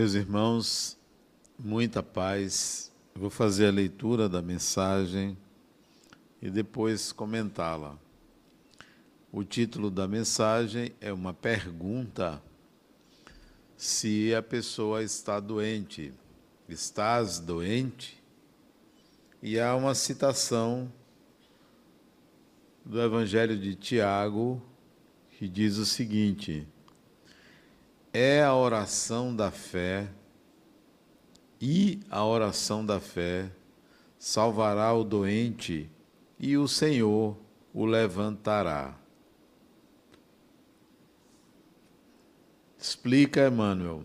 Meus irmãos, muita paz. vou fazer a leitura da mensagem e depois comentá-la. O título da mensagem é uma pergunta se a pessoa está doente. Estás doente? E há uma citação do Evangelho de Tiago que diz o seguinte: é a oração da fé e a oração da fé salvará o doente e o Senhor o levantará. Explica Emmanuel.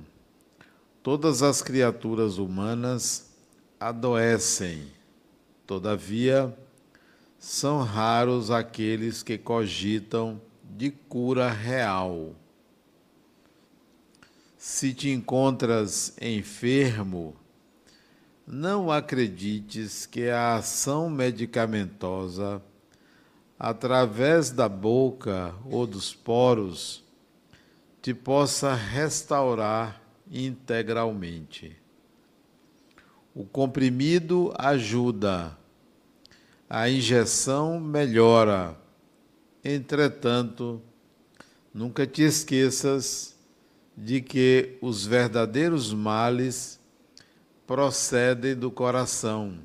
Todas as criaturas humanas adoecem, todavia, são raros aqueles que cogitam de cura real se te encontras enfermo, não acredites que a ação medicamentosa, através da boca ou dos poros, te possa restaurar integralmente. O comprimido ajuda, a injeção melhora. Entretanto, nunca te esqueças de que os verdadeiros males procedem do coração.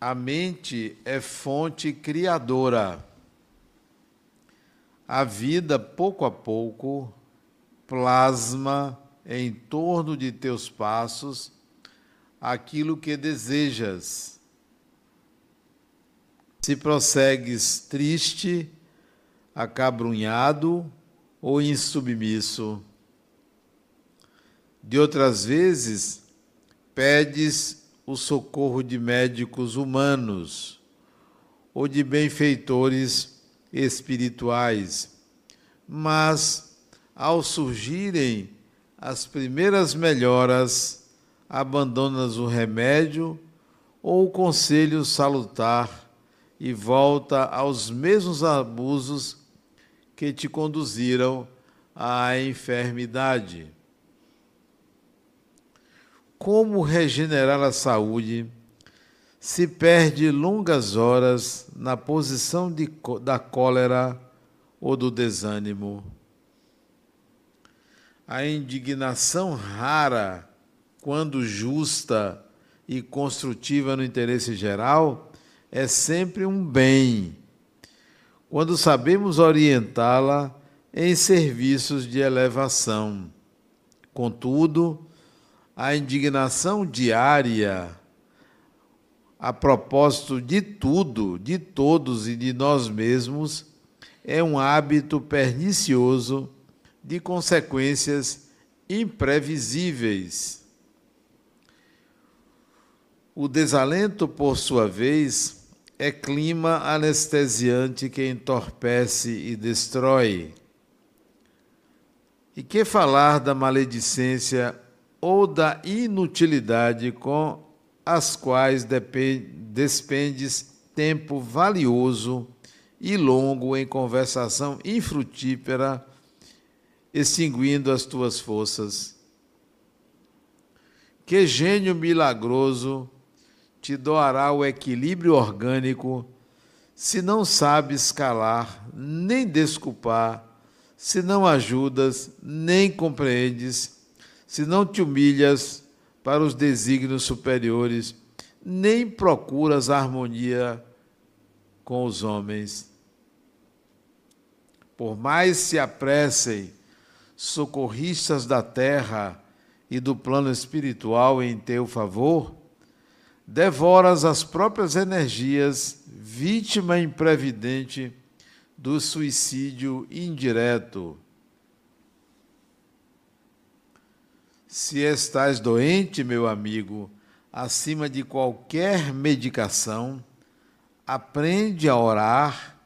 A mente é fonte criadora. A vida, pouco a pouco, plasma em torno de teus passos aquilo que desejas. Se prossegues triste, acabrunhado ou insubmisso. De outras vezes, pedes o socorro de médicos humanos ou de benfeitores espirituais, mas ao surgirem as primeiras melhoras, abandonas o remédio ou o conselho salutar e volta aos mesmos abusos que te conduziram à enfermidade. Como regenerar a saúde se perde longas horas na posição de, da cólera ou do desânimo? A indignação rara, quando justa e construtiva no interesse geral, é sempre um bem quando sabemos orientá-la em serviços de elevação. Contudo, a indignação diária a propósito de tudo, de todos e de nós mesmos, é um hábito pernicioso de consequências imprevisíveis. O desalento, por sua vez, é clima anestesiante que entorpece e destrói. E que falar da maledicência ou da inutilidade com as quais despendes tempo valioso e longo em conversação infrutífera, extinguindo as tuas forças. Que gênio milagroso te doará o equilíbrio orgânico se não sabes calar nem desculpar, se não ajudas nem compreendes, se não te humilhas para os desígnios superiores, nem procuras harmonia com os homens. Por mais se apressem socorristas da terra e do plano espiritual em teu favor, devoras as próprias energias, vítima imprevidente do suicídio indireto. Se estás doente, meu amigo, acima de qualquer medicação, aprende a orar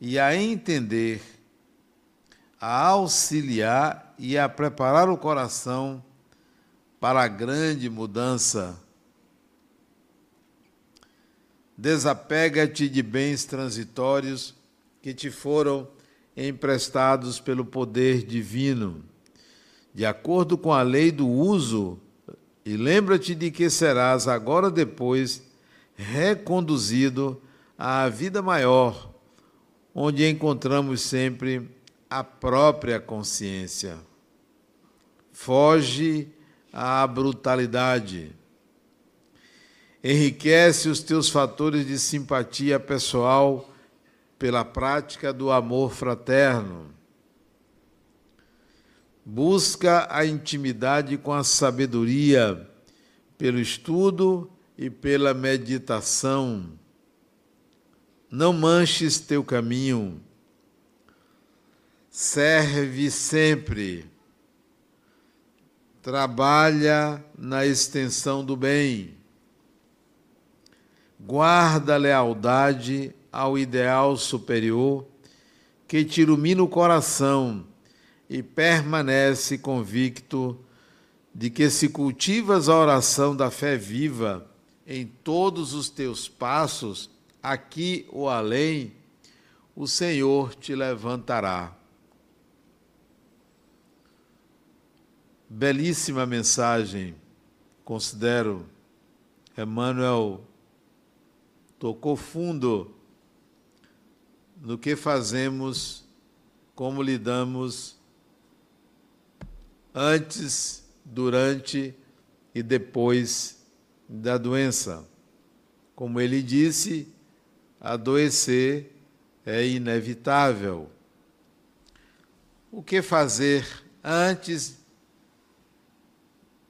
e a entender, a auxiliar e a preparar o coração para a grande mudança Desapega-te de bens transitórios que te foram emprestados pelo poder divino, de acordo com a lei do uso, e lembra-te de que serás agora depois reconduzido à vida maior, onde encontramos sempre a própria consciência. Foge à brutalidade. Enriquece os teus fatores de simpatia pessoal pela prática do amor fraterno. Busca a intimidade com a sabedoria pelo estudo e pela meditação. Não manches teu caminho. Serve sempre. Trabalha na extensão do bem. Guarda lealdade ao ideal superior que te ilumina o coração e permanece convicto de que se cultivas a oração da fé viva em todos os teus passos, aqui ou além, o Senhor te levantará. Belíssima mensagem, considero. Emmanuel tocou fundo no que fazemos, como lidamos antes, durante e depois da doença. Como ele disse, adoecer é inevitável. O que fazer antes,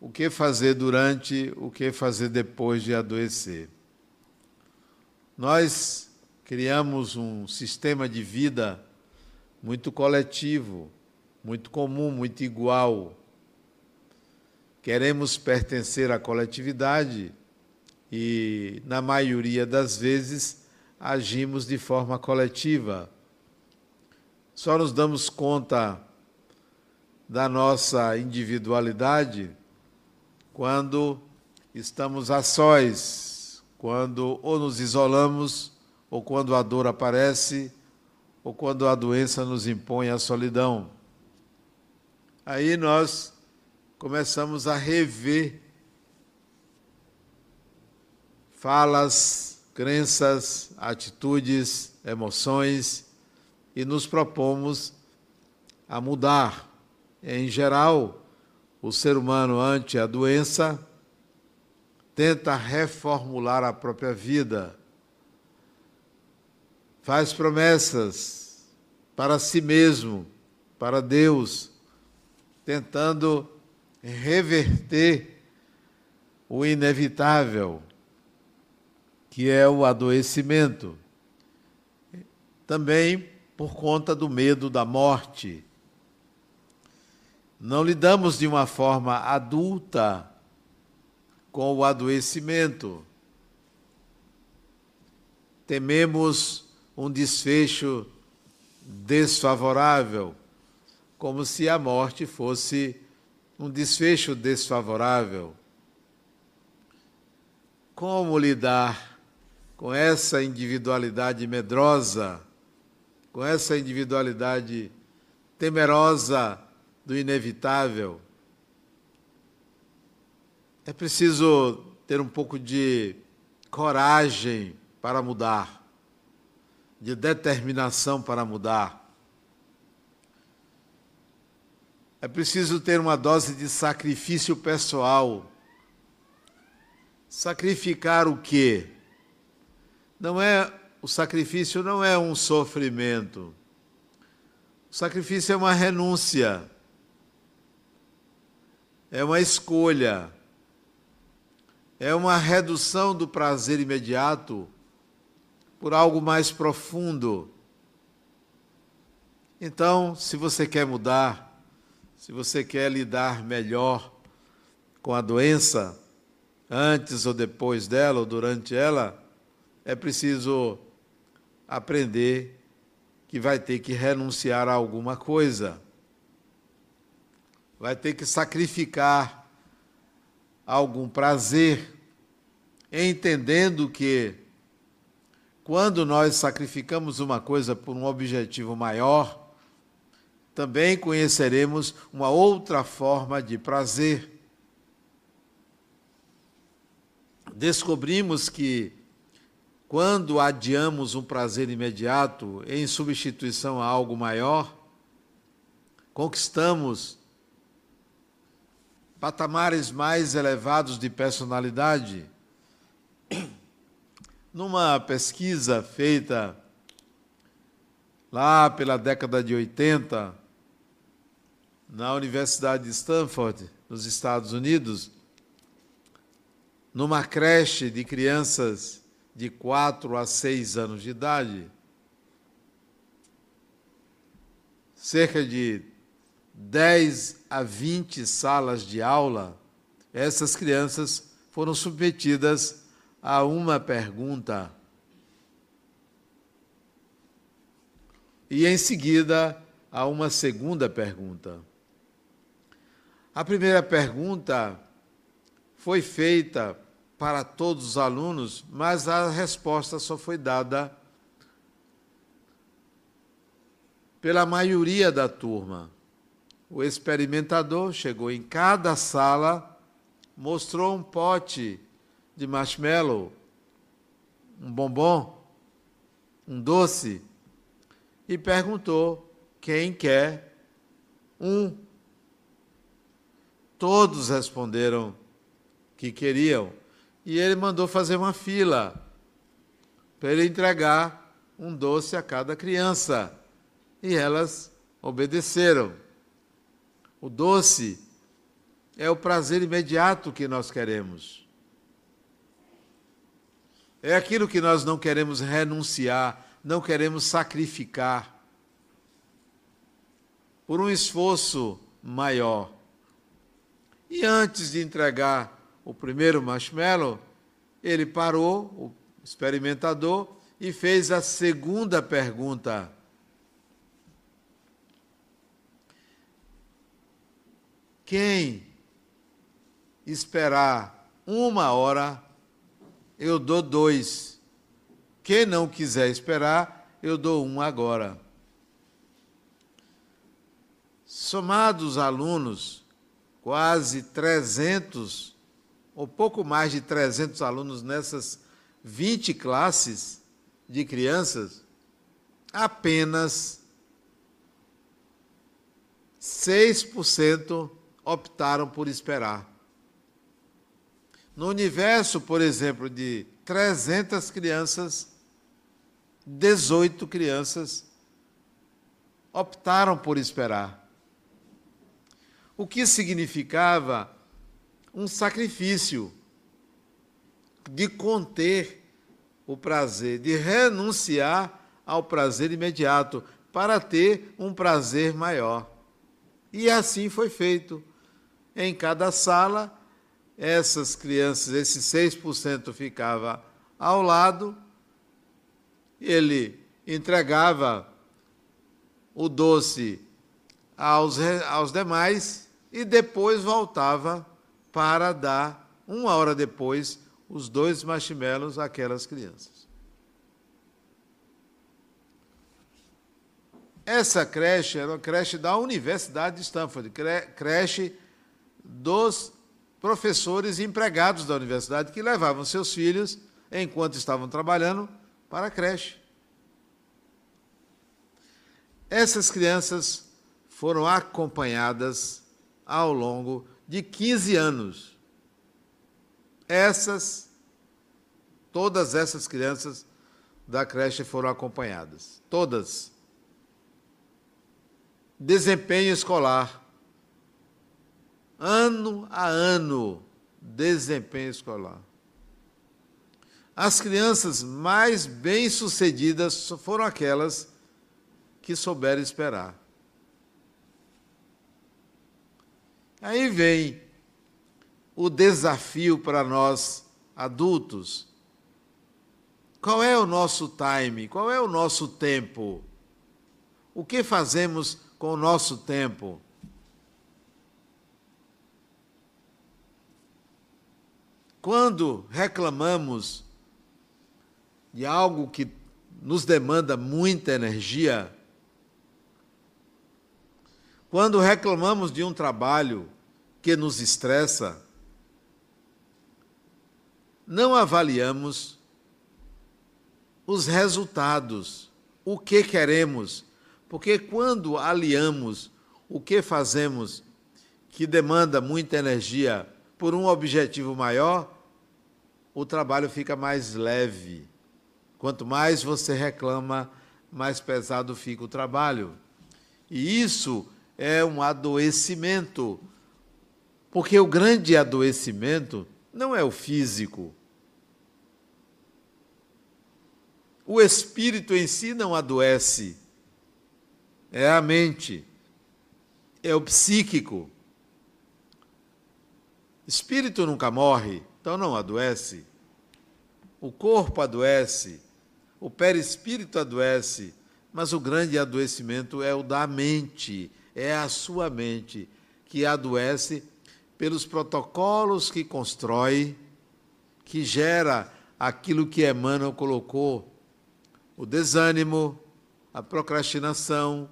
o que fazer durante, o que fazer depois de adoecer? Nós criamos um sistema de vida muito coletivo, muito comum, muito igual. Queremos pertencer à coletividade e, na maioria das vezes, agimos de forma coletiva. Só nos damos conta da nossa individualidade quando estamos a sós, quando ou nos isolamos ou quando a dor aparece, ou quando a doença nos impõe a solidão. Aí nós começamos a rever falas, crenças, atitudes, emoções e nos propomos a mudar. Em geral, o ser humano, ante a doença, tenta reformular a própria vida faz promessas para si mesmo, para Deus, tentando reverter o inevitável, que é o adoecimento. Também por conta do medo da morte. Não lidamos de uma forma adulta com o adoecimento. Tememos um desfecho desfavorável, como se a morte fosse um desfecho desfavorável. Como lidar com essa individualidade medrosa, com essa individualidade temerosa do inevitável? É preciso ter um pouco de coragem para mudar de determinação para mudar. É preciso ter uma dose de sacrifício pessoal. Sacrificar o quê? Não é o sacrifício não é um sofrimento. O sacrifício é uma renúncia. É uma escolha. É uma redução do prazer imediato por algo mais profundo. Então, se você quer mudar, se você quer lidar melhor com a doença, antes ou depois dela ou durante ela, é preciso aprender que vai ter que renunciar a alguma coisa. Vai ter que sacrificar algum prazer, entendendo que quando nós sacrificamos uma coisa por um objetivo maior, também conheceremos uma outra forma de prazer. Descobrimos que quando adiamos um prazer imediato em substituição a algo maior, conquistamos patamares mais elevados de personalidade. Numa pesquisa feita lá pela década de 80, na Universidade de Stanford, nos Estados Unidos, numa creche de crianças de 4 a 6 anos de idade, cerca de 10 a 20 salas de aula, essas crianças foram submetidas a uma pergunta. E em seguida a uma segunda pergunta. A primeira pergunta foi feita para todos os alunos, mas a resposta só foi dada pela maioria da turma. O experimentador chegou em cada sala, mostrou um pote de marshmallow, um bombom, um doce, e perguntou quem quer um. Todos responderam que queriam e ele mandou fazer uma fila para ele entregar um doce a cada criança. E elas obedeceram. O doce é o prazer imediato que nós queremos. É aquilo que nós não queremos renunciar, não queremos sacrificar por um esforço maior. E antes de entregar o primeiro marshmallow, ele parou, o experimentador, e fez a segunda pergunta. Quem esperar uma hora, eu dou dois. Quem não quiser esperar, eu dou um agora. Somados os alunos, quase 300 ou pouco mais de 300 alunos nessas 20 classes de crianças, apenas 6% optaram por esperar. No universo, por exemplo, de 300 crianças, 18 crianças optaram por esperar. O que significava um sacrifício de conter o prazer, de renunciar ao prazer imediato para ter um prazer maior. E assim foi feito. Em cada sala, essas crianças, esses 6% ficava ao lado, ele entregava o doce aos, aos demais e depois voltava para dar, uma hora depois, os dois marshmallows àquelas crianças. Essa creche era uma creche da Universidade de Stanford, creche dos professores e empregados da universidade que levavam seus filhos, enquanto estavam trabalhando, para a creche. Essas crianças foram acompanhadas ao longo de 15 anos. Essas, todas essas crianças da creche foram acompanhadas. Todas. Desempenho escolar. Ano a ano, desempenho escolar. As crianças mais bem-sucedidas foram aquelas que souberam esperar. Aí vem o desafio para nós adultos. Qual é o nosso time? Qual é o nosso tempo? O que fazemos com o nosso tempo? Quando reclamamos de algo que nos demanda muita energia, Quando reclamamos de um trabalho que nos estressa, não avaliamos os resultados, o que queremos, porque quando aliamos o que fazemos que demanda muita energia por um objetivo maior, o trabalho fica mais leve. Quanto mais você reclama, mais pesado fica o trabalho. E isso é um adoecimento. Porque o grande adoecimento não é o físico. O espírito em si não adoece. É a mente. É o psíquico. Espírito nunca morre, então não adoece. O corpo adoece, o perispírito adoece, mas o grande adoecimento é o da mente, é a sua mente que adoece pelos protocolos que constrói, que gera aquilo que Emmanuel colocou: o desânimo, a procrastinação,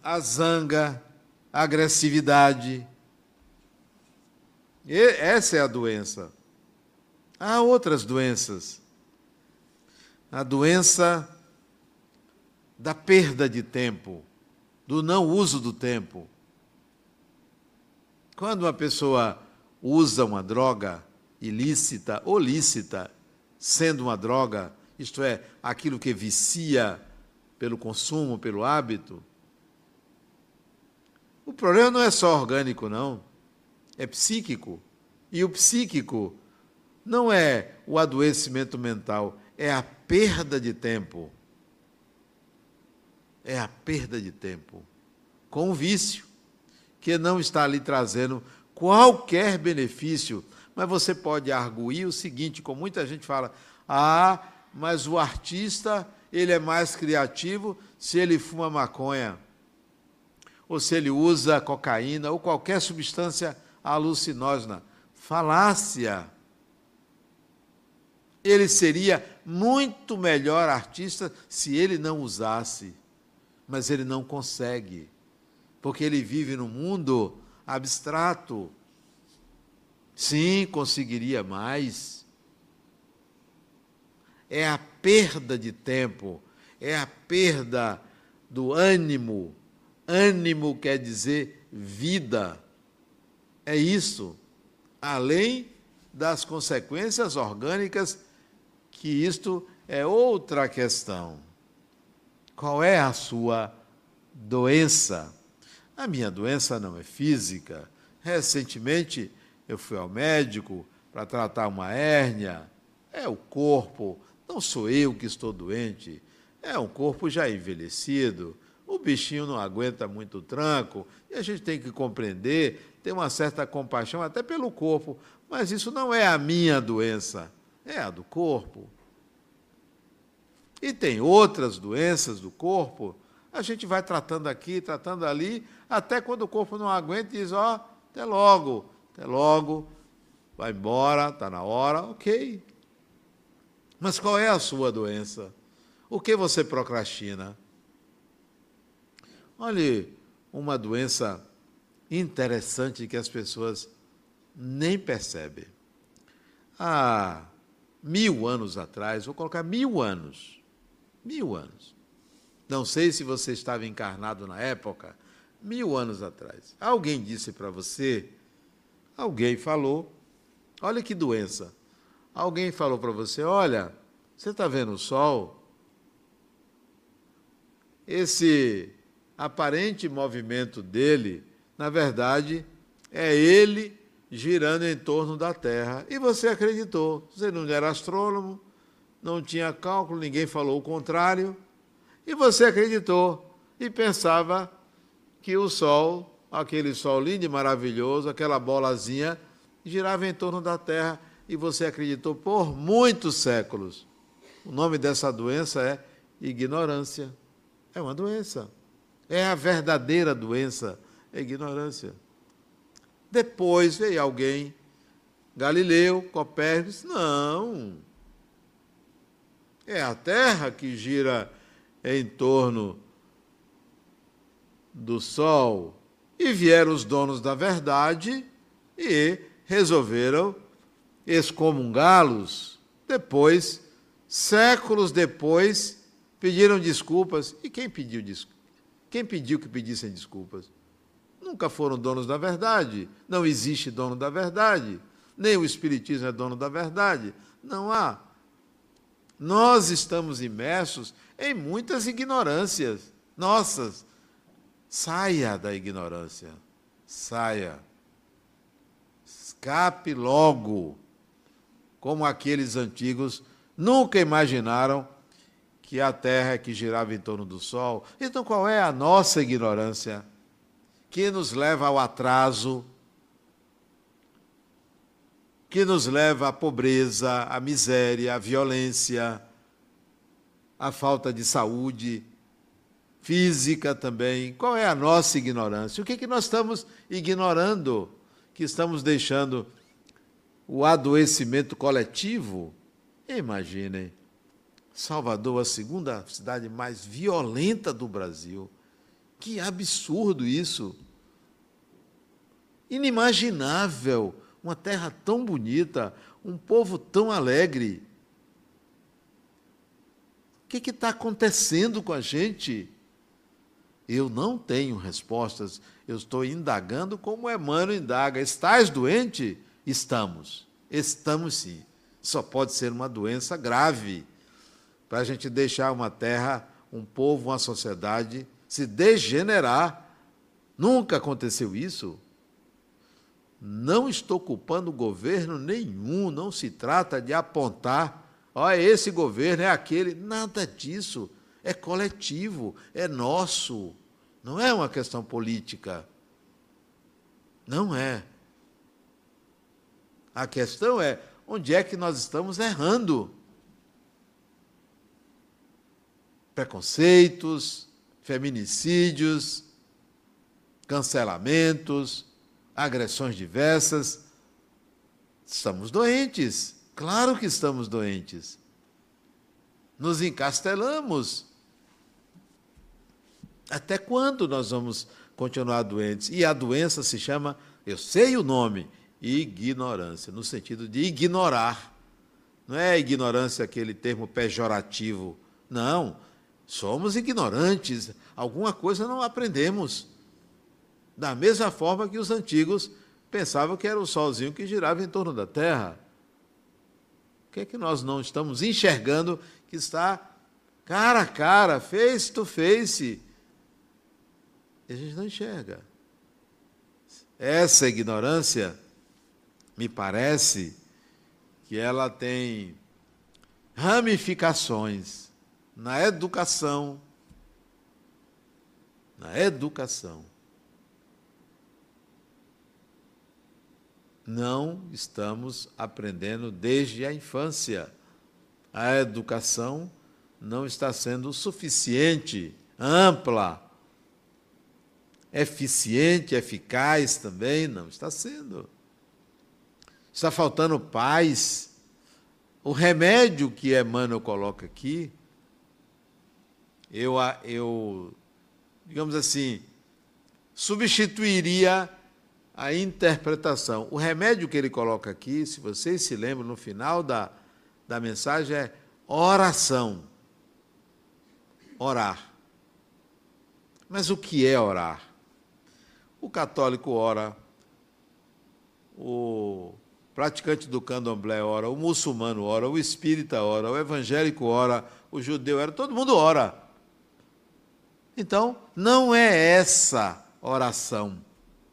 a zanga, agressividade. Essa é a doença. Há outras doenças. A doença da perda de tempo, do não uso do tempo. Quando uma pessoa usa uma droga ilícita ou lícita, sendo uma droga, isto é, aquilo que vicia pelo consumo, pelo hábito, o problema não é só orgânico, não. É psíquico. E o psíquico não é o adoecimento mental, é a perda de tempo. É a perda de tempo com o vício, que não está ali trazendo qualquer benefício. Mas você pode arguir o seguinte, como muita gente fala: "Ah, mas o artista, ele é mais criativo se ele fuma maconha" ou se ele usa cocaína ou qualquer substância alucinógena. Falácia. Ele seria muito melhor artista se ele não usasse, mas ele não consegue, porque ele vive num mundo abstrato. Sim, conseguiria mais. É a perda de tempo, é a perda do ânimo, Ânimo quer dizer vida. É isso. Além das consequências orgânicas, que isto é outra questão. Qual é a sua doença? A minha doença não é física. Recentemente eu fui ao médico para tratar uma hérnia. É o corpo, não sou eu que estou doente. É um corpo já envelhecido, o bichinho não aguenta muito tranco, e a gente tem que compreender, ter uma certa compaixão até pelo corpo, mas isso não é a minha doença, é a do corpo. E tem outras doenças do corpo, a gente vai tratando aqui, tratando ali, até quando o corpo não aguenta e diz, ó, oh, até logo, até logo, vai embora, está na hora, ok. Mas qual é a sua doença? O que você procrastina? Olhe, uma doença interessante que as pessoas nem percebem. Há mil anos atrás, vou colocar mil anos, mil anos. Não sei se você estava encarnado na época, mil anos atrás. Alguém disse para você, alguém falou, olha que doença. Alguém falou para você, olha, você está vendo o sol? Esse aparente movimento dele, na verdade, é ele girando em torno da Terra. E você acreditou. Você não era astrônomo, não tinha cálculo, ninguém falou o contrário. E você acreditou e pensava que o Sol, aquele Sol lindo e maravilhoso, aquela bolazinha, girava em torno da Terra. E você acreditou por muitos séculos. O nome dessa doença é ignorância. É uma doença. É a verdadeira doença, é ignorância. Depois veio alguém, Galileu, Copérnico, não. É a Terra que gira em torno do sol. E vieram os donos da verdade e resolveram excomungá-los. Depois, séculos depois, pediram desculpas. E quem pediu desculpas? Quem pediu que pedissem desculpas? Nunca foram donos da verdade. Não existe dono da verdade. Nem o Espiritismo é dono da verdade. Não há. Nós estamos imersos em muitas ignorâncias nossas. Saia da ignorância. Saia. Escape logo. Como aqueles antigos nunca imaginaram que a Terra é que girava em torno do Sol. Então, qual é a nossa ignorância que nos leva ao atraso, que nos leva à pobreza, à miséria, à violência, à falta de saúde física também? Qual é a nossa ignorância? O que, é que nós estamos ignorando? Que estamos deixando o adoecimento coletivo? Imaginem Salvador, a segunda cidade mais violenta do Brasil. Que absurdo isso! Inimaginável uma terra tão bonita, um povo tão alegre. O que está acontecendo com a gente? Eu não tenho respostas, eu estou indagando como Emmanuel indaga. Estás doente? Estamos. Estamos sim. Só pode ser uma doença grave para a gente deixar uma terra, um povo, uma sociedade se degenerar. Nunca aconteceu isso. Não estou culpando governo nenhum, não se trata de apontar, olha, esse governo é aquele, nada disso. É coletivo, é nosso. Não é uma questão política. Não é. A questão é onde é que nós estamos errando. Preconceitos, feminicídios, cancelamentos, agressões diversas. Estamos doentes, claro que estamos doentes. Nos encastelamos. Até quando nós vamos continuar doentes? E a doença se chama, eu sei o nome, ignorância, no sentido de ignorar. Não é ignorância aquele termo pejorativo. Não Somos ignorantes, alguma coisa não aprendemos. Da mesma forma que os antigos pensavam que era o solzinho que girava em torno da Terra. O que é que nós não estamos enxergando que está cara a cara, face to face? E a gente não enxerga. Essa ignorância, me parece que ela tem ramificações na educação. Na educação. Não estamos aprendendo desde a infância. A educação não está sendo suficiente, ampla, eficiente, eficaz também, não está sendo. Está faltando paz. O remédio que Emmanuel coloca aqui eu, eu digamos assim, substituiria a interpretação. O remédio que ele coloca aqui, se vocês se lembram, no final da, da mensagem, é oração. Orar. Mas o que é orar? O católico ora, o praticante do candomblé ora, o muçulmano ora, o espírita ora, o evangélico ora, o judeu ora, todo mundo ora. Então, não é essa oração,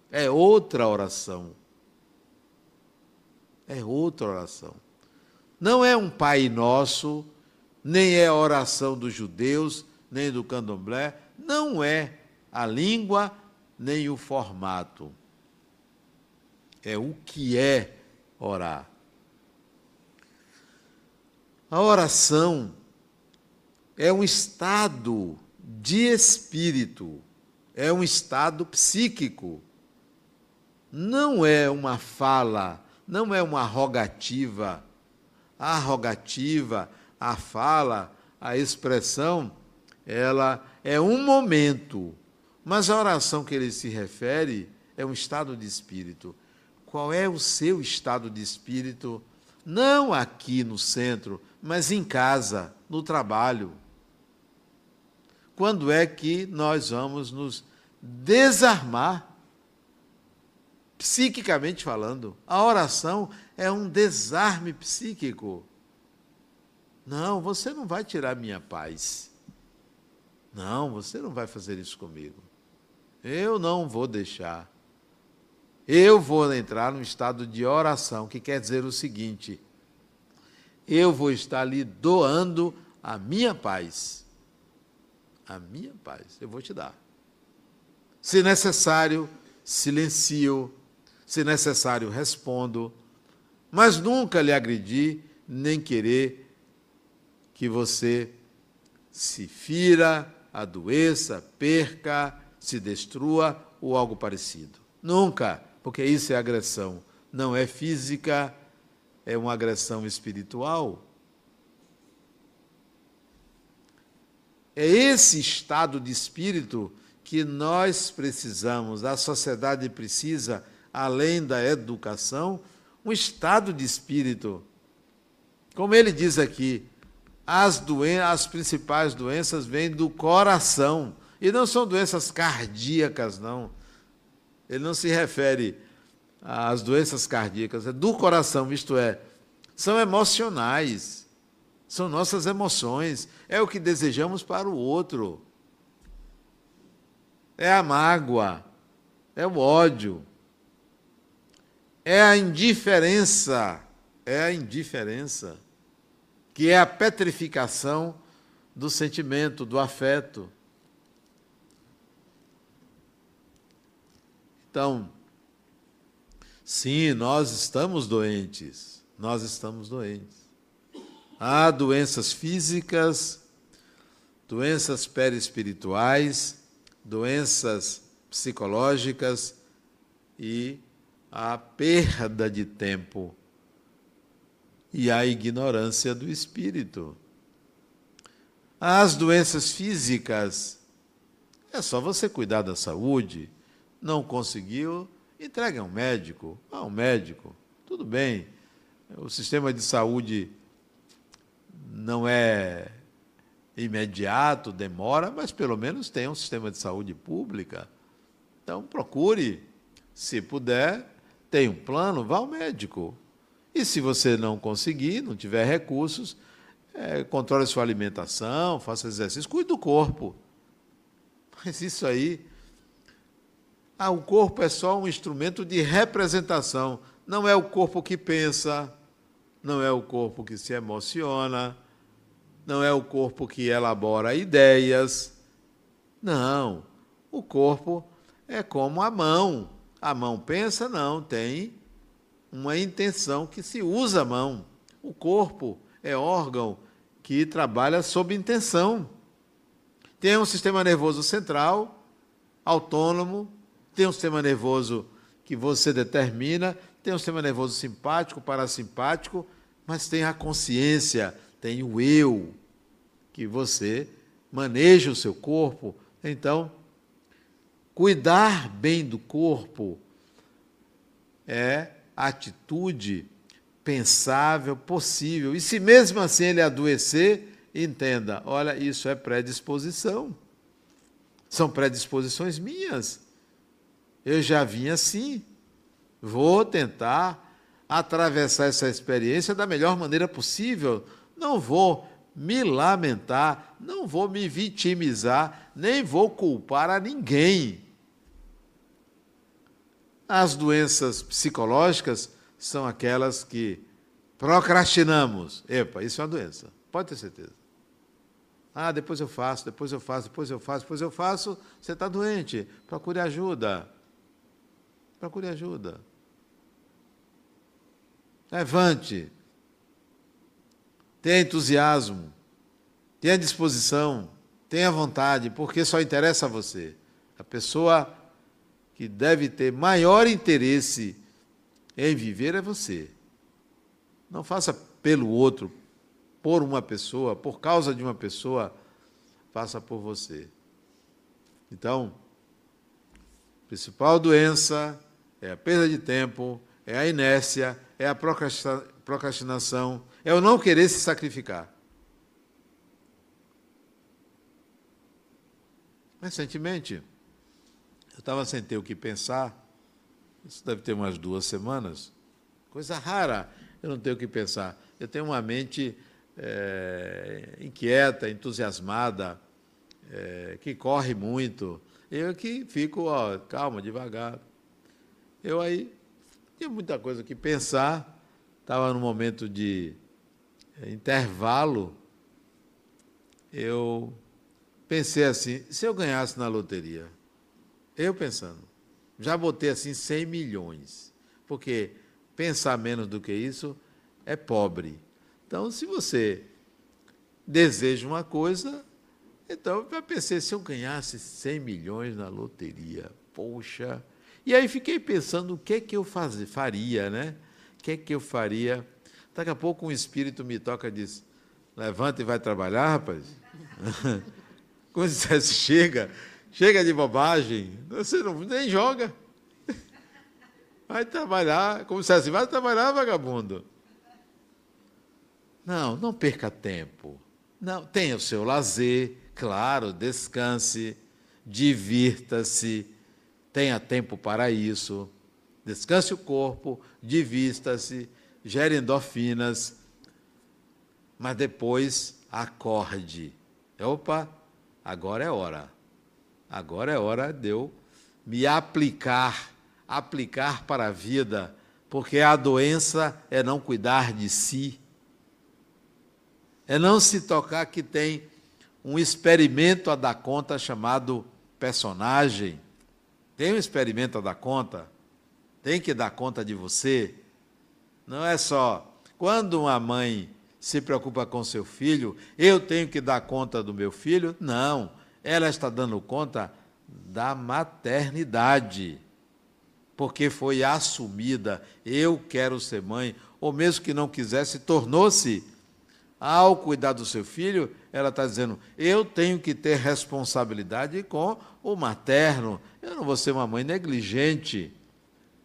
é outra oração. É outra oração. Não é um Pai Nosso, nem é oração dos judeus, nem do candomblé, não é a língua, nem o formato. É o que é orar. A oração é um estado de espírito, é um estado psíquico. Não é uma fala, não é uma rogativa. A rogativa, a fala, a expressão ela é um momento, mas a oração que ele se refere é um estado de espírito. Qual é o seu estado de espírito? Não aqui no centro, mas em casa, no trabalho. Quando é que nós vamos nos desarmar? Psiquicamente falando, a oração é um desarme psíquico. Não, você não vai tirar minha paz. Não, você não vai fazer isso comigo. Eu não vou deixar. Eu vou entrar num estado de oração, que quer dizer o seguinte: eu vou estar lhe doando a minha paz. A minha paz, eu vou te dar. Se necessário, silencio. Se necessário, respondo. Mas nunca lhe agredi, nem querer que você se fira, adoeça, perca, se destrua ou algo parecido. Nunca, porque isso é agressão. Não é física, é uma agressão espiritual. É esse estado de espírito que nós precisamos, a sociedade precisa, além da educação, um estado de espírito. Como ele diz aqui, as, doen as principais doenças vêm do coração. E não são doenças cardíacas, não. Ele não se refere às doenças cardíacas, é do coração, isto é, são emocionais. São nossas emoções. É o que desejamos para o outro. É a mágoa. É o ódio. É a indiferença. É a indiferença que é a petrificação do sentimento, do afeto. Então, sim, nós estamos doentes, nós estamos doentes. Há doenças físicas, doenças perispirituais, doenças psicológicas e a perda de tempo e a ignorância do espírito. As doenças físicas, é só você cuidar da saúde. Não conseguiu, entregue a um médico. A um médico, tudo bem. O sistema de saúde não é imediato, demora, mas pelo menos tem um sistema de saúde pública. Então procure, se puder, tem um plano, vá ao médico. E se você não conseguir, não tiver recursos, é, controle sua alimentação, faça exercício, cuide do corpo. Mas isso aí. Ah, o corpo é só um instrumento de representação. Não é o corpo que pensa, não é o corpo que se emociona, não é o corpo que elabora ideias. Não. O corpo é como a mão. A mão pensa? Não, tem uma intenção que se usa a mão. O corpo é órgão que trabalha sob intenção. Tem um sistema nervoso central, autônomo, tem um sistema nervoso que você determina, tem um sistema nervoso simpático, parasimpático, mas tem a consciência, tem o eu, que você maneja o seu corpo. Então, cuidar bem do corpo é atitude pensável, possível. E se mesmo assim ele adoecer, entenda: olha, isso é predisposição. São predisposições minhas. Eu já vim assim. Vou tentar atravessar essa experiência da melhor maneira possível. Não vou me lamentar, não vou me vitimizar, nem vou culpar a ninguém. As doenças psicológicas são aquelas que procrastinamos. Epa, isso é uma doença, pode ter certeza. Ah, depois eu faço, depois eu faço, depois eu faço, depois eu faço. Você está doente. Procure ajuda. Procure ajuda. Levante. Tenha entusiasmo. Tenha disposição. Tenha vontade, porque só interessa a você. A pessoa que deve ter maior interesse em viver é você. Não faça pelo outro, por uma pessoa, por causa de uma pessoa. passa por você. Então, a principal doença é a perda de tempo, é a inércia, é a procrastinação, é o não querer se sacrificar. Recentemente, eu estava sem ter o que pensar, isso deve ter umas duas semanas, coisa rara, eu não tenho o que pensar. Eu tenho uma mente é, inquieta, entusiasmada, é, que corre muito. Eu que fico, ó, calma, devagar. Eu aí tinha muita coisa que pensar, estava no momento de intervalo. Eu pensei assim: se eu ganhasse na loteria, eu pensando, já botei assim 100 milhões, porque pensar menos do que isso é pobre. Então, se você deseja uma coisa, então eu pensei, se eu ganhasse 100 milhões na loteria, poxa. E aí fiquei pensando o que é que eu faz, faria, né? O que é que eu faria? Daqui a pouco um espírito me toca e diz: levanta e vai trabalhar, rapaz. Se dissesse, chega, chega de bobagem, você não, nem joga. Vai trabalhar, como se dissesse, vai trabalhar, vagabundo. Não, não perca tempo. Não, tenha o seu lazer, claro, descanse, divirta-se, tenha tempo para isso. Descanse o corpo, divirta-se, gere endorfinas, mas depois acorde. Opa, agora é hora. Agora é hora de eu me aplicar, aplicar para a vida, porque a doença é não cuidar de si é não se tocar que tem um experimento a dar conta chamado personagem. Tem um experimento a dar conta? Tem que dar conta de você. Não é só quando uma mãe se preocupa com seu filho, eu tenho que dar conta do meu filho. Não, ela está dando conta da maternidade. Porque foi assumida, eu quero ser mãe, ou mesmo que não quisesse, tornou-se ao cuidar do seu filho, ela está dizendo: eu tenho que ter responsabilidade com o materno, eu não vou ser uma mãe negligente.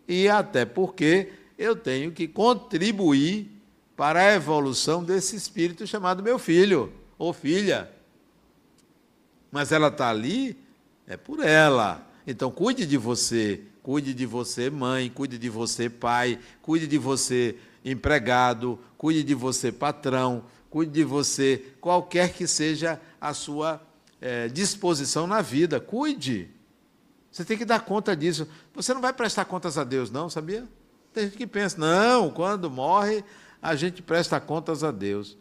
E até porque eu tenho que contribuir para a evolução desse espírito chamado meu filho ou filha. Mas ela está ali, é por ela. Então cuide de você, cuide de você, mãe, cuide de você, pai, cuide de você, empregado, cuide de você, patrão, cuide de você, qualquer que seja a sua é, disposição na vida, cuide. Você tem que dar conta disso. Você não vai prestar contas a Deus, não, sabia? Tem gente que pensa, não, quando morre, a gente presta contas a Deus.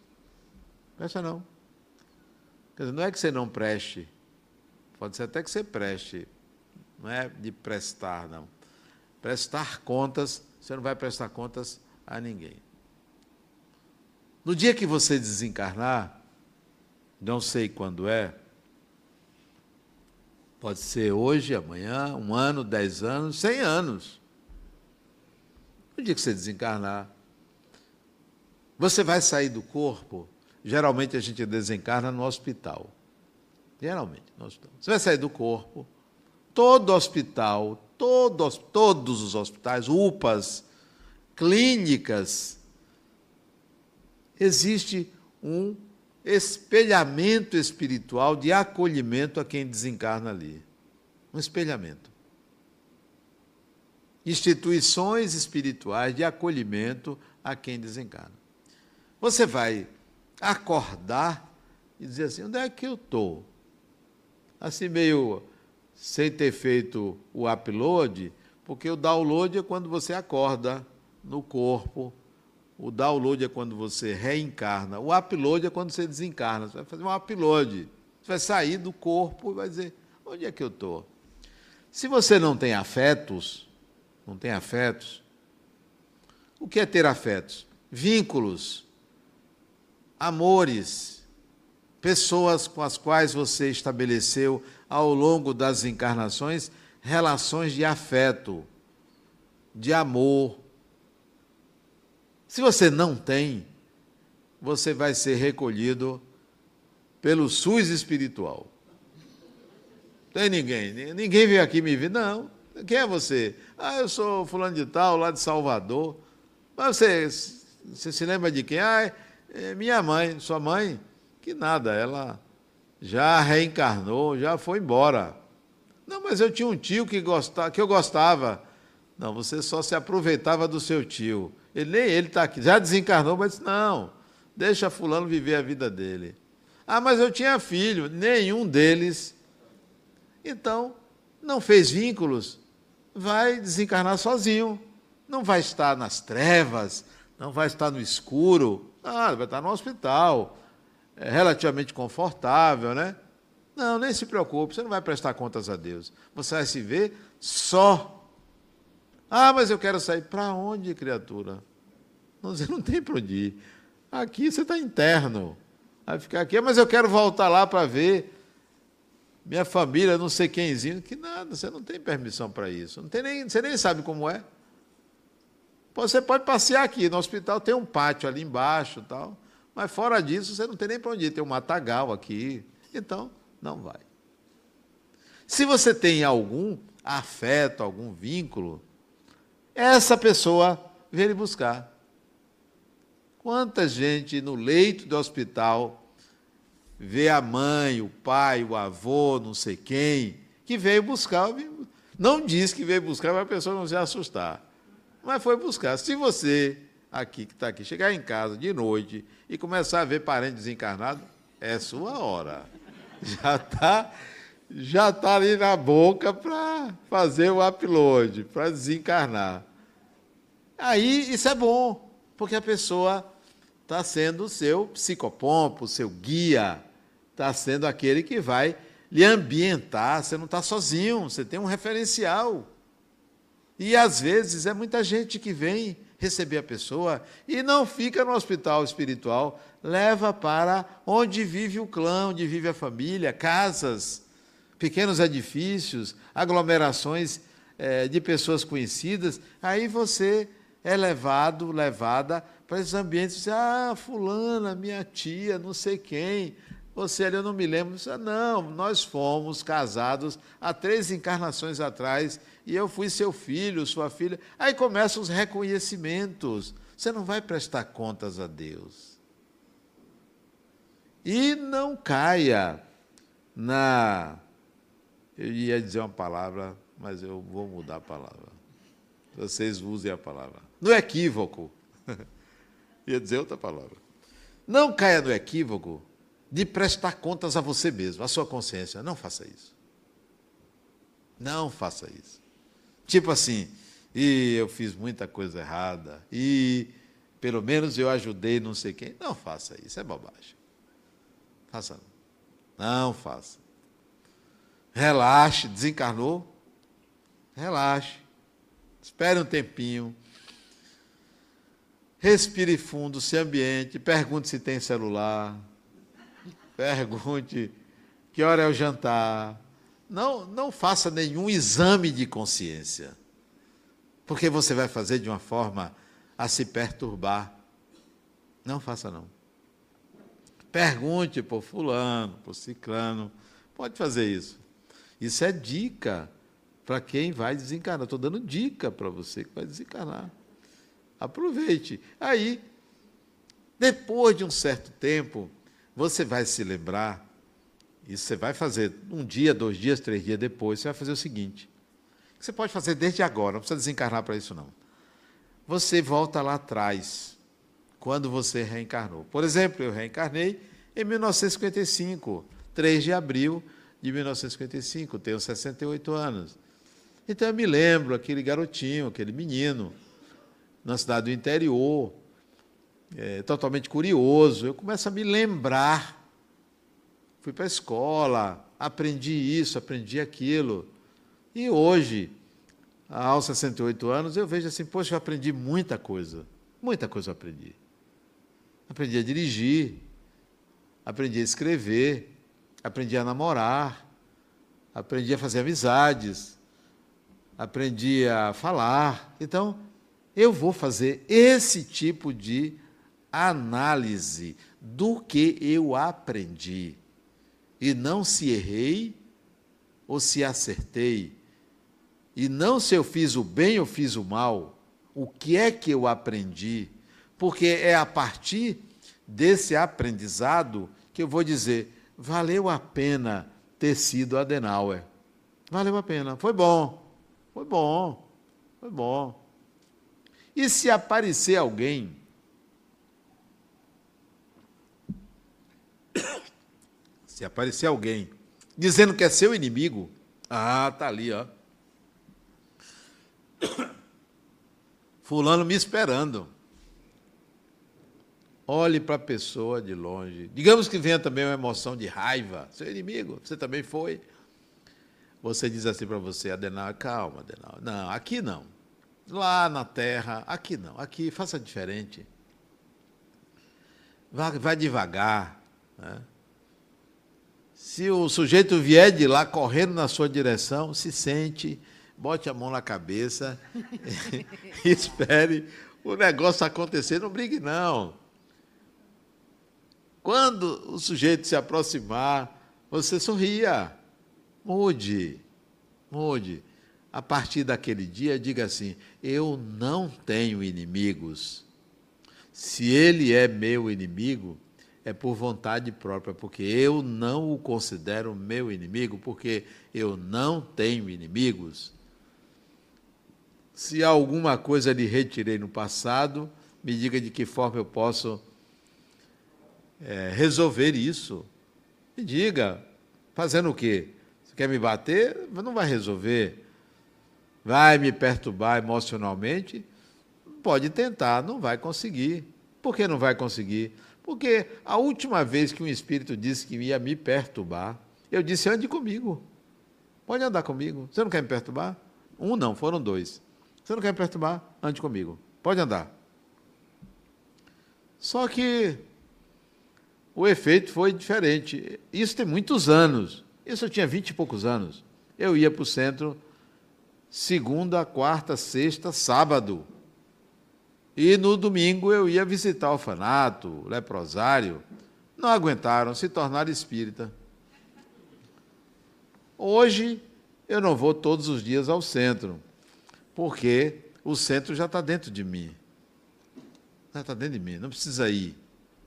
Presta não. Quer dizer, não é que você não preste, pode ser até que você preste, não é de prestar, não. Prestar contas, você não vai prestar contas a ninguém. No dia que você desencarnar, não sei quando é, pode ser hoje, amanhã, um ano, dez anos, cem anos. No dia que você desencarnar, você vai sair do corpo. Geralmente a gente desencarna no hospital. Geralmente, no hospital. Você vai sair do corpo. Todo hospital, todos, todos os hospitais, UPAs, clínicas, existe um espelhamento espiritual de acolhimento a quem desencarna ali. Um espelhamento. Instituições espirituais de acolhimento a quem desencarna. Você vai acordar e dizer assim: onde é que eu estou? Assim, meio sem ter feito o upload, porque o download é quando você acorda no corpo o download é quando você reencarna. O upload é quando você desencarna. Você vai fazer um upload. Você vai sair do corpo e vai dizer: onde é que eu estou? Se você não tem afetos, não tem afetos, o que é ter afetos? Vínculos, amores, pessoas com as quais você estabeleceu ao longo das encarnações relações de afeto, de amor, se você não tem, você vai ser recolhido pelo SUS espiritual. Tem ninguém. Ninguém veio aqui me ver. Não. Quem é você? Ah, eu sou fulano de tal, lá de Salvador. Mas você, você se lembra de quem? Ah, é, é minha mãe. Sua mãe? Que nada, ela já reencarnou, já foi embora. Não, mas eu tinha um tio que, gostava, que eu gostava. Não, você só se aproveitava do seu tio. Ele nem ele está aqui, já desencarnou, mas não, deixa fulano viver a vida dele. Ah, mas eu tinha filho, nenhum deles. Então, não fez vínculos, vai desencarnar sozinho. Não vai estar nas trevas, não vai estar no escuro, ah, vai estar no hospital é relativamente confortável, né? Não, nem se preocupe, você não vai prestar contas a Deus. Você vai se ver só. Ah, mas eu quero sair. Para onde, criatura? Você não tem para onde ir. Aqui você está interno. Vai ficar aqui, mas eu quero voltar lá para ver minha família, não sei quemzinho. Que nada, você não tem permissão para isso. Não tem nem, você nem sabe como é. Você pode passear aqui. No hospital tem um pátio ali embaixo tal. Mas fora disso, você não tem nem para onde ir. Tem um matagal aqui. Então, não vai. Se você tem algum afeto, algum vínculo, essa pessoa vem lhe buscar. Quanta gente no leito do hospital vê a mãe, o pai, o avô, não sei quem, que veio buscar. Não diz que veio buscar para a pessoa não se assustar. Mas foi buscar. Se você aqui, que está aqui, chegar em casa de noite e começar a ver parente desencarnado, é sua hora. Já está já tá ali na boca para fazer o upload, para desencarnar. Aí isso é bom, porque a pessoa está sendo o seu psicopompo, o seu guia, está sendo aquele que vai lhe ambientar. Você não está sozinho, você tem um referencial. E às vezes é muita gente que vem receber a pessoa e não fica no hospital espiritual, leva para onde vive o clã, onde vive a família, casas, pequenos edifícios, aglomerações é, de pessoas conhecidas. Aí você é levado, levada para esses ambientes. Ah, fulana, minha tia, não sei quem. Você ali eu não me lembro. Não, nós fomos casados há três encarnações atrás e eu fui seu filho, sua filha. Aí começam os reconhecimentos. Você não vai prestar contas a Deus. E não caia na. Eu ia dizer uma palavra, mas eu vou mudar a palavra. Vocês usem a palavra. No equívoco. ia dizer outra palavra. Não caia no equívoco de prestar contas a você mesmo, à sua consciência. Não faça isso. Não faça isso. Tipo assim, e eu fiz muita coisa errada, e pelo menos eu ajudei não sei quem. Não faça isso, é bobagem. Faça não. Não faça. Relaxe, desencarnou. Relaxe. Espere um tempinho. Respire fundo, se ambiente, pergunte se tem celular. Pergunte que hora é o jantar não, não faça nenhum exame de consciência, porque você vai fazer de uma forma a se perturbar. Não faça não. Pergunte por fulano, por ciclano, pode fazer isso. Isso é dica para quem vai desencarnar. Estou dando dica para você que vai desencarnar. Aproveite. Aí, depois de um certo tempo, você vai se lembrar isso você vai fazer um dia, dois dias, três dias depois, você vai fazer o seguinte. Você pode fazer desde agora, não precisa desencarnar para isso não. Você volta lá atrás, quando você reencarnou. Por exemplo, eu reencarnei em 1955, 3 de abril de 1955, tenho 68 anos. Então eu me lembro aquele garotinho, aquele menino, na cidade do interior, é, totalmente curioso. Eu começo a me lembrar fui para a escola, aprendi isso, aprendi aquilo. E hoje, aos 68 anos, eu vejo assim, poxa, eu aprendi muita coisa. Muita coisa eu aprendi. Aprendi a dirigir, aprendi a escrever, aprendi a namorar, aprendi a fazer amizades, aprendi a falar. Então, eu vou fazer esse tipo de análise do que eu aprendi e não se errei ou se acertei, e não se eu fiz o bem ou fiz o mal, o que é que eu aprendi? Porque é a partir desse aprendizado que eu vou dizer: valeu a pena ter sido Adenauer. Valeu a pena. Foi bom. Foi bom. Foi bom. E se aparecer alguém se aparecer alguém dizendo que é seu inimigo, ah, tá ali, ó. Fulano me esperando. Olhe para a pessoa de longe. Digamos que venha também uma emoção de raiva. Seu inimigo, você também foi. Você diz assim para você, Adenal, calma, Adenal. Não, aqui não. Lá na terra, aqui não. Aqui faça diferente. Vá, vá devagar. Né? Se o sujeito vier de lá correndo na sua direção, se sente, bote a mão na cabeça e espere o negócio acontecer. Não brigue, não. Quando o sujeito se aproximar, você sorria. Mude, mude. A partir daquele dia, diga assim: Eu não tenho inimigos. Se ele é meu inimigo, é por vontade própria, porque eu não o considero meu inimigo, porque eu não tenho inimigos. Se alguma coisa lhe retirei no passado, me diga de que forma eu posso é, resolver isso. Me diga, fazendo o quê? Você quer me bater? Não vai resolver. Vai me perturbar emocionalmente? Pode tentar, não vai conseguir. Por que não vai conseguir? Porque a última vez que um espírito disse que ia me perturbar, eu disse: ande comigo. Pode andar comigo. Você não quer me perturbar? Um não, foram dois. Você não quer me perturbar? Ande comigo. Pode andar. Só que o efeito foi diferente. Isso tem muitos anos. Isso eu tinha vinte e poucos anos. Eu ia para o centro segunda, quarta, sexta, sábado. E no domingo eu ia visitar o orfanato, o leprosário. Não aguentaram, se tornaram espírita. Hoje eu não vou todos os dias ao centro, porque o centro já está dentro de mim. Já está dentro de mim, não precisa ir.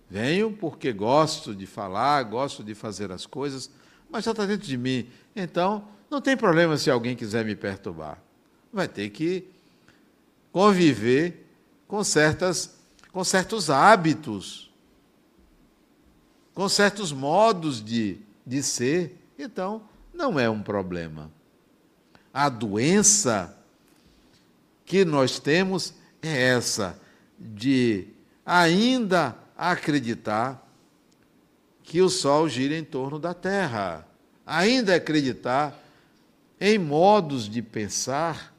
Venho porque gosto de falar, gosto de fazer as coisas, mas já está dentro de mim. Então, não tem problema se alguém quiser me perturbar. Vai ter que conviver com, certas, com certos hábitos, com certos modos de, de ser. Então, não é um problema. A doença que nós temos é essa, de ainda acreditar que o Sol gira em torno da Terra, ainda acreditar em modos de pensar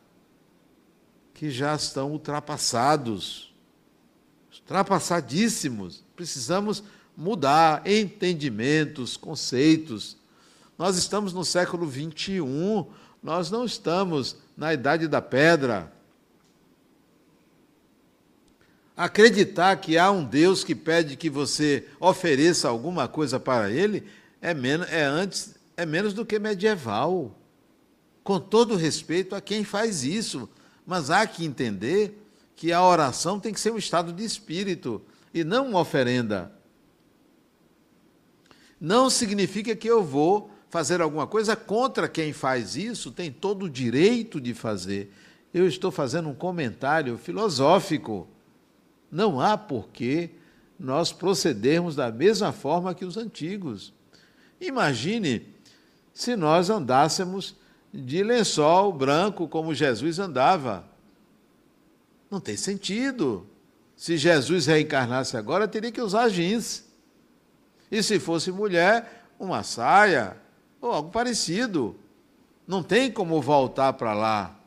que já estão ultrapassados, ultrapassadíssimos. Precisamos mudar entendimentos, conceitos. Nós estamos no século 21, nós não estamos na idade da pedra. Acreditar que há um Deus que pede que você ofereça alguma coisa para ele é menos, é antes, é menos do que medieval. Com todo respeito a quem faz isso, mas há que entender que a oração tem que ser um estado de espírito e não uma oferenda. Não significa que eu vou fazer alguma coisa contra quem faz isso, tem todo o direito de fazer. Eu estou fazendo um comentário filosófico. Não há porquê nós procedermos da mesma forma que os antigos. Imagine se nós andássemos de lençol branco como Jesus andava. Não tem sentido. Se Jesus reencarnasse agora, teria que usar jeans. E se fosse mulher, uma saia ou algo parecido. Não tem como voltar para lá.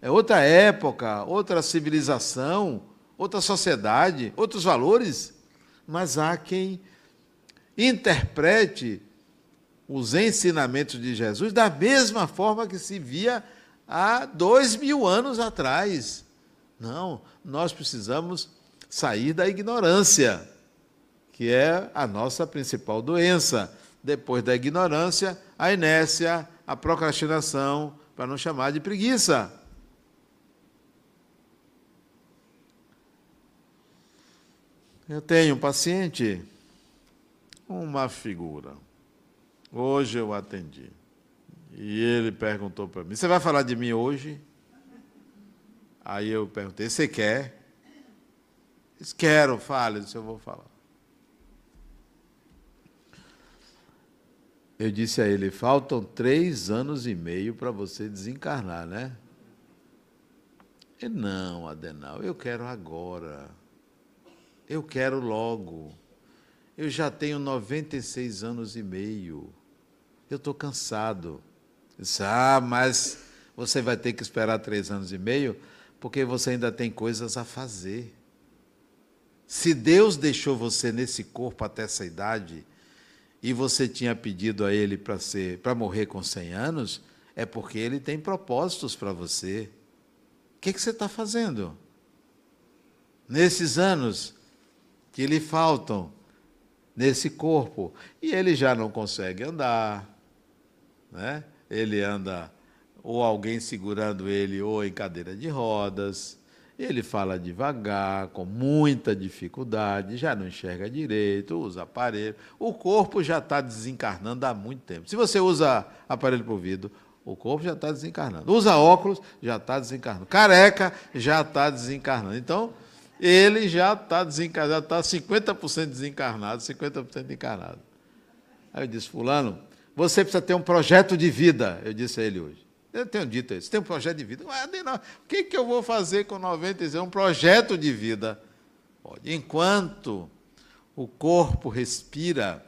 É outra época, outra civilização, outra sociedade, outros valores. Mas há quem interprete os ensinamentos de Jesus da mesma forma que se via há dois mil anos atrás. Não, nós precisamos sair da ignorância, que é a nossa principal doença. depois da ignorância, a inércia, a procrastinação, para não chamar de preguiça. Eu tenho um paciente, uma figura. Hoje eu atendi. E ele perguntou para mim: Você vai falar de mim hoje? Aí eu perguntei: Você quer? Quero, fale, disse, eu vou falar. Eu disse a ele: Faltam três anos e meio para você desencarnar, né? Ele: Não, Adenal, eu quero agora. Eu quero logo. Eu já tenho 96 anos e meio. Eu estou cansado. Disse, ah, mas você vai ter que esperar três anos e meio, porque você ainda tem coisas a fazer. Se Deus deixou você nesse corpo até essa idade, e você tinha pedido a Ele para ser, para morrer com 100 anos, é porque Ele tem propósitos para você. O que, que você está fazendo? Nesses anos, que lhe faltam nesse corpo. E ele já não consegue andar, né? ele anda ou alguém segurando ele ou em cadeira de rodas. Ele fala devagar, com muita dificuldade, já não enxerga direito, usa aparelho. O corpo já está desencarnando há muito tempo. Se você usa aparelho para ouvido, o corpo já está desencarnando. Usa óculos, já está desencarnando. Careca, já está desencarnando. Então, ele já está desencarnado, está 50% desencarnado, 50% encarnado. Aí eu disse, fulano, você precisa ter um projeto de vida, eu disse a ele hoje. Eu tenho dito isso, tem um projeto de vida. Mas, não, o que, que eu vou fazer com 96? Um projeto de vida. Enquanto o corpo respira,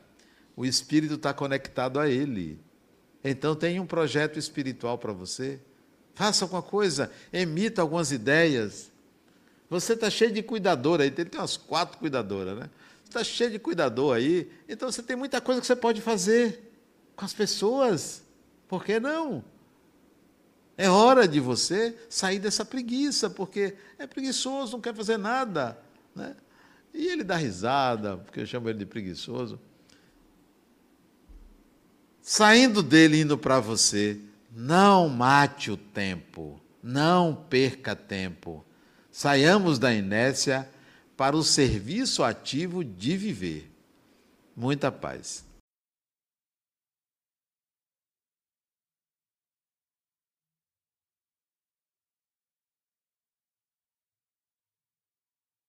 o espírito está conectado a ele. Então tem um projeto espiritual para você. Faça alguma coisa, emita algumas ideias. Você está cheio de cuidador aí, ele tem umas quatro cuidadoras, né? Você está cheio de cuidador aí, então você tem muita coisa que você pode fazer com as pessoas. Por que não? É hora de você sair dessa preguiça, porque é preguiçoso, não quer fazer nada. Né? E ele dá risada, porque eu chamo ele de preguiçoso. Saindo dele, indo para você, não mate o tempo, não perca tempo. Saiamos da inércia para o serviço ativo de viver. Muita paz.